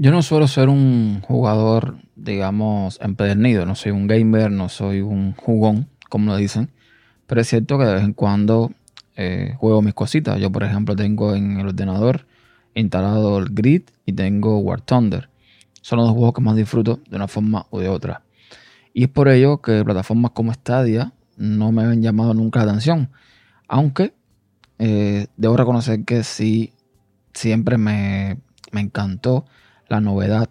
Yo no suelo ser un jugador, digamos, empedernido. No soy un gamer, no soy un jugón, como lo dicen. Pero es cierto que de vez en cuando eh, juego mis cositas. Yo, por ejemplo, tengo en el ordenador instalado el Grid y tengo War Thunder. Son los dos juegos que más disfruto de una forma u de otra. Y es por ello que plataformas como Stadia no me han llamado nunca la atención. Aunque eh, debo reconocer que sí, siempre me, me encantó la novedad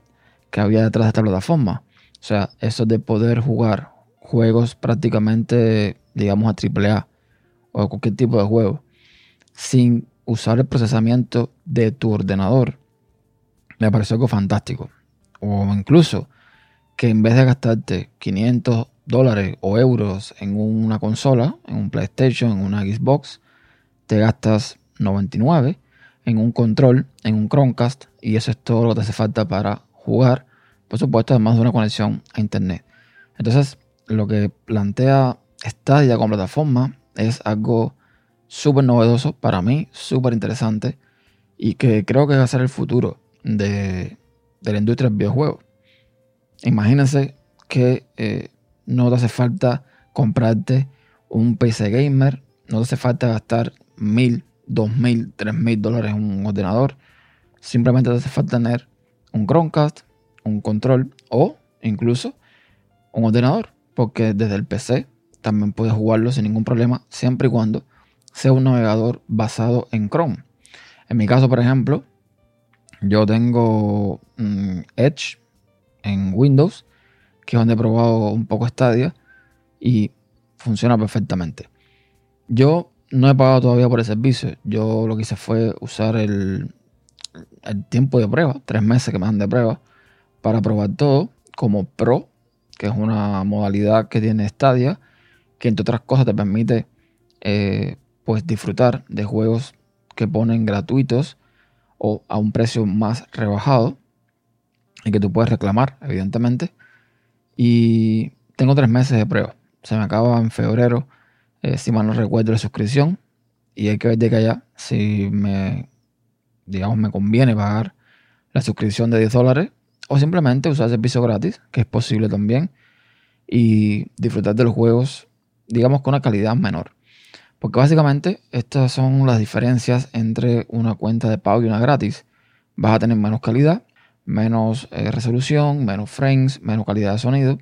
que había detrás de esta plataforma. O sea, eso de poder jugar juegos prácticamente, digamos, a AAA o cualquier tipo de juego sin usar el procesamiento de tu ordenador, me pareció algo fantástico. O incluso que en vez de gastarte 500 dólares o euros en una consola, en un PlayStation, en una Xbox, te gastas 99 en un control, en un Chromecast, y eso es todo lo que te hace falta para jugar. Por supuesto, además de una conexión a Internet. Entonces, lo que plantea Stadia como plataforma es algo súper novedoso para mí, súper interesante, y que creo que va a ser el futuro de, la industria del videojuego. Imagínense que eh, no te hace falta comprarte un PC gamer, no te hace falta gastar mil dos mil, tres mil dólares en un ordenador. Simplemente te hace falta tener un Chromecast, un control o incluso un ordenador. Porque desde el PC también puedes jugarlo sin ningún problema, siempre y cuando sea un navegador basado en Chrome. En mi caso, por ejemplo, yo tengo mm, Edge en Windows, que es donde he probado un poco Stadia y funciona perfectamente. Yo no he pagado todavía por el servicio. Yo lo que hice fue usar el, tiempo de prueba, tres meses que me dan de prueba, para probar todo como Pro, que es una modalidad que tiene Stadia, que entre otras cosas te permite eh, pues disfrutar de juegos que ponen gratuitos o a un precio más rebajado y que tú puedes reclamar, evidentemente. Y tengo tres meses de prueba. Se me acaba en febrero eh, si mal no recuerdo, la suscripción. Y hay que ver de que allá si me, digamos, me conviene pagar la suscripción de 10 dólares o simplemente usar el servicio gratis, que es posible también, y disfrutar de los juegos, digamos, con una calidad menor. Porque básicamente estas son las diferencias entre una cuenta de pago y una gratis. Vas a tener menos calidad, menos eh, resolución, menos frames, menos calidad de sonido.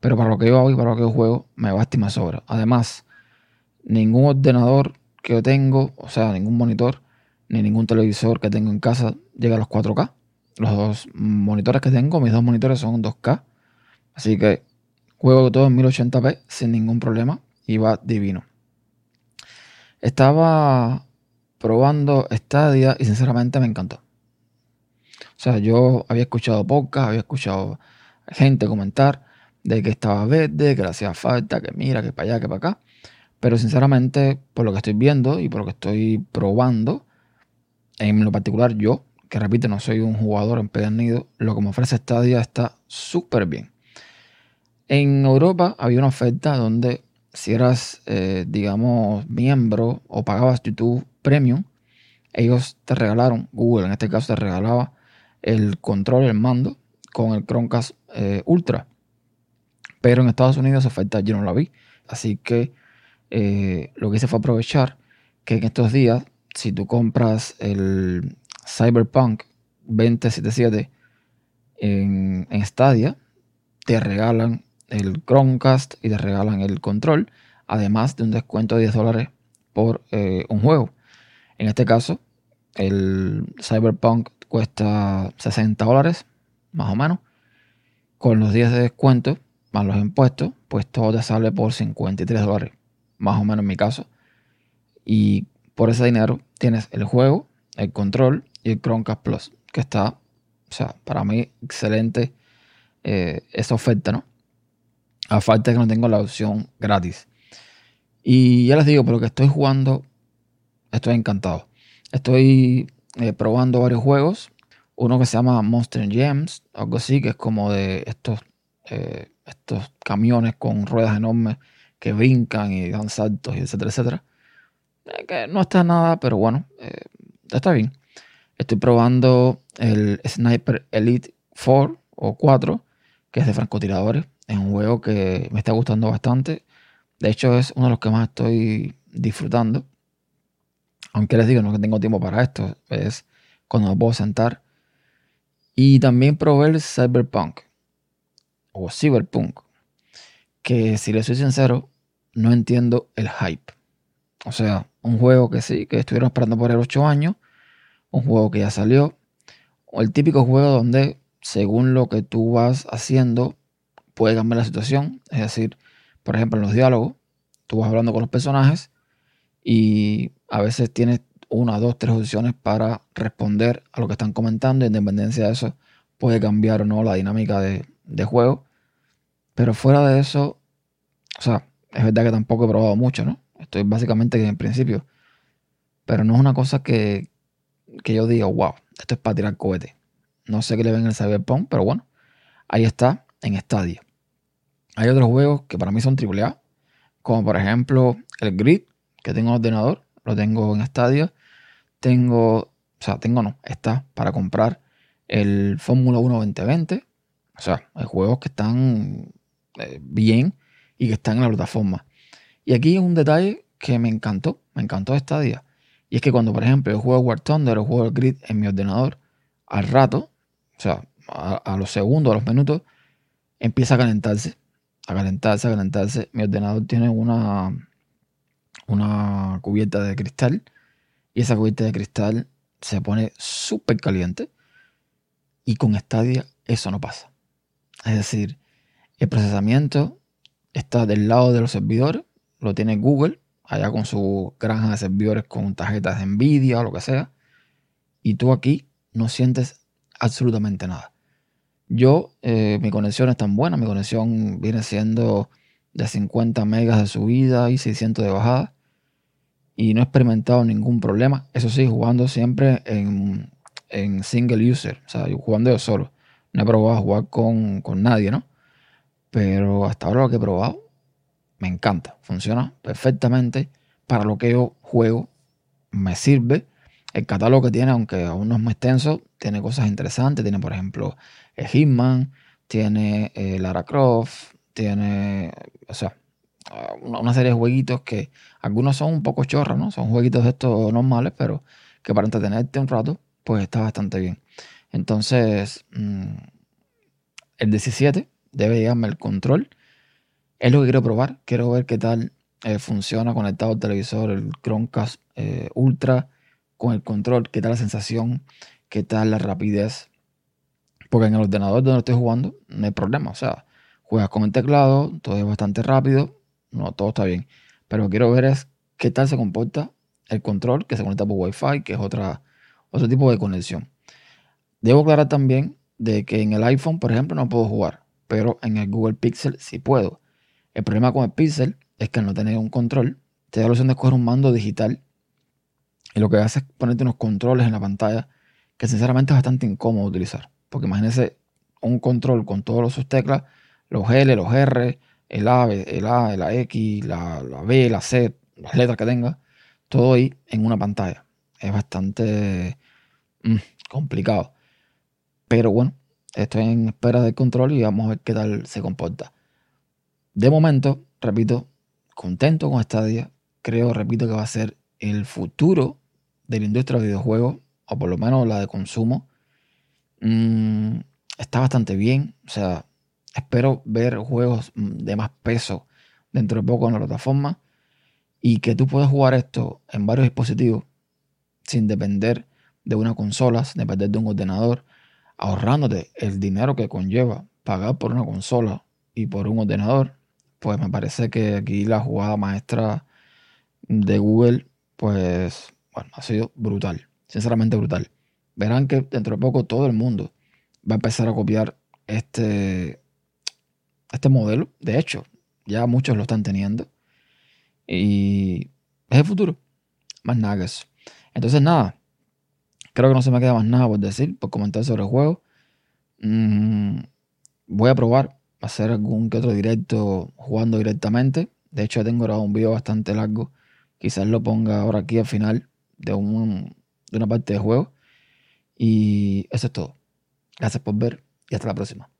Pero para lo que yo hago y para lo que yo juego, me va a estimar sobra. Además, ningún ordenador que yo tengo, o sea, ningún monitor, ni ningún televisor que tengo en casa llega a los 4K. Los dos monitores que tengo, mis dos monitores son 2K. Así que juego todo en 1080p sin ningún problema y va divino. Estaba probando Stadia y sinceramente me encantó. O sea, yo había escuchado podcast, había escuchado gente comentar de que estaba verde, que le hacía falta, que mira, que para allá, que para acá. Pero sinceramente, por lo que estoy viendo y por lo que estoy probando, en lo particular yo, que repito, no soy un jugador empedernido, lo que me ofrece Stadia está súper bien. En Europa había una oferta donde si eras, eh, digamos, miembro o pagabas YouTube Premium, ellos te regalaron, Google en este caso te regalaba el control, el mando con el Chromecast eh, Ultra. Pero en Estados Unidos esa oferta yo no la vi. Así que eh, lo que hice fue aprovechar que en estos días, si tú compras el Cyberpunk 2077 en, Stadia, te regalan el Chromecast y te regalan el control, además de un descuento de 10 dólares por eh, un juego. En este caso, el Cyberpunk cuesta 60 dólares, más o menos. Con los 10 de descuento, más los impuestos, pues todo te sale por 53 dólares, más o menos en mi caso. Y por ese dinero tienes el juego, el control y el Chromecast Plus, que está, o sea, para mí excelente eh, esa oferta, ¿no? A falta que no tengo la opción gratis. Y ya les digo, por lo que estoy jugando, estoy encantado. Estoy eh, probando varios juegos. Uno que se llama Monster Gems, algo así, que es como de estos eh, estos camiones con ruedas enormes que brincan y dan saltos y etcétera, etcétera. Eh, que no está nada, pero bueno, eh, está bien. Estoy probando el Sniper Elite 4 o 4, que es de francotiradores. Es un juego que me está gustando bastante. De hecho, es uno de los que más estoy disfrutando. Aunque les digo, no tengo tiempo para esto. Es cuando me puedo sentar. Y también probé el Cyberpunk. O Cyberpunk. Que si les soy sincero, no entiendo el hype. O sea, un juego que sí, que estuvieron esperando por el 8 años. Un juego que ya salió. O el típico juego donde, según lo que tú vas haciendo, puede cambiar la situación. Es decir, por ejemplo, en los diálogos, tú vas hablando con los personajes y a veces tienes una, dos, tres opciones para responder a lo que están comentando. Independencia de eso, puede cambiar o no la dinámica de, de juego. Pero fuera de eso, o sea, es verdad que tampoco he probado mucho, ¿no? Estoy básicamente en principio. Pero no es una cosa que, que yo diga, wow, esto es para tirar cohete. No sé qué le ven el Cyberpunk, pero bueno, ahí está en Stadia. Hay otros juegos que para mí son AAA, como por ejemplo el Grid, que tengo en ordenador, lo tengo en Stadia. Tengo, o sea, tengo no, está para comprar el Fórmula 1 2020. O sea, hay juegos que están eh, bien y que están en la plataforma. Y aquí un detalle que me encantó, me encantó Stadia. Y es que cuando, por ejemplo, yo juego War Thunder o juego Grid en mi ordenador, al rato, o sea, a, a los segundos, a los minutos, empieza a calentarse a calentarse, a calentarse. Mi ordenador tiene una, una cubierta de cristal y esa cubierta de cristal se pone súper caliente y con Stadia eso no pasa. Es decir, el procesamiento está del lado de los servidores, lo tiene Google, allá con su granja de servidores con tarjetas de Nvidia o lo que sea, y tú aquí no sientes absolutamente nada. Yo, eh, mi conexión es tan buena, mi conexión viene siendo de 50 megas de subida y 600 de bajada. Y no he experimentado ningún problema. Eso sí, jugando siempre en, single user, o sea, jugando yo solo. No he probado a jugar con, con nadie, ¿no? Pero hasta ahora lo que he probado me encanta. Funciona perfectamente para lo que yo juego. Me sirve. El catálogo que tiene, aunque aún no es muy extenso, tiene cosas interesantes. Tiene, por ejemplo, Hitman, tiene eh, Lara Croft, tiene, o sea, una, serie de jueguitos que algunos son un poco chorros, ¿no? Son jueguitos de estos normales, pero que para entretenerte un rato, pues está bastante bien. Entonces, mm, el 17 debe llegarme el control. Es lo que quiero probar. Quiero ver qué tal eh, funciona conectado al televisor, el Chromecast eh, Ultra con el control, qué tal la sensación, qué tal la rapidez porque en el ordenador donde estoy jugando no hay problema. O sea, juegas con el teclado, todo es bastante rápido, no, todo está bien. Pero lo que quiero ver es qué tal se comporta el control que se conecta por Wi-Fi, que es otra, otro tipo de conexión. Debo aclarar también de que en el iPhone, por ejemplo, no puedo jugar, pero en el Google Pixel sí puedo. El problema con el Pixel es que al no tener un control, te da la opción de escoger un mando digital y lo que hace es ponerte unos controles en la pantalla que sinceramente es bastante incómodo utilizar. Porque imagínense un control con todas sus teclas, los L, los R, el A, el A, la X, la, B, la C, las letras que tenga, todo ahí en una pantalla. Es bastante mm, complicado. Pero bueno, estoy en espera del control y vamos a ver qué tal se comporta. De momento, repito, contento con esta día. Creo, repito, que va a ser el futuro de la industria de videojuegos, o por lo menos la de consumo. Mm, está bastante bien. O sea, espero ver juegos de más peso dentro de poco en la plataforma y que tú puedas jugar esto en varios dispositivos sin depender de una consola, sin depender de un ordenador, ahorrándote el dinero que conlleva pagar por una consola y por un ordenador, pues me parece que aquí la jugada maestra de Google, pues, bueno, ha sido brutal, sinceramente brutal verán que dentro de poco todo el mundo va a empezar a copiar este, este modelo. De hecho, ya muchos lo están teniendo. Y es el futuro. Más nada que eso. Entonces, nada. Creo que no se me queda más nada por decir, por comentar sobre el juego. Mm, voy a probar hacer algún que otro directo jugando directamente. De hecho, ya tengo grabado un video bastante largo. Quizás lo ponga ahora aquí al final de, de una parte del juego. Y eso es todo. Gracias por ver y hasta la próxima.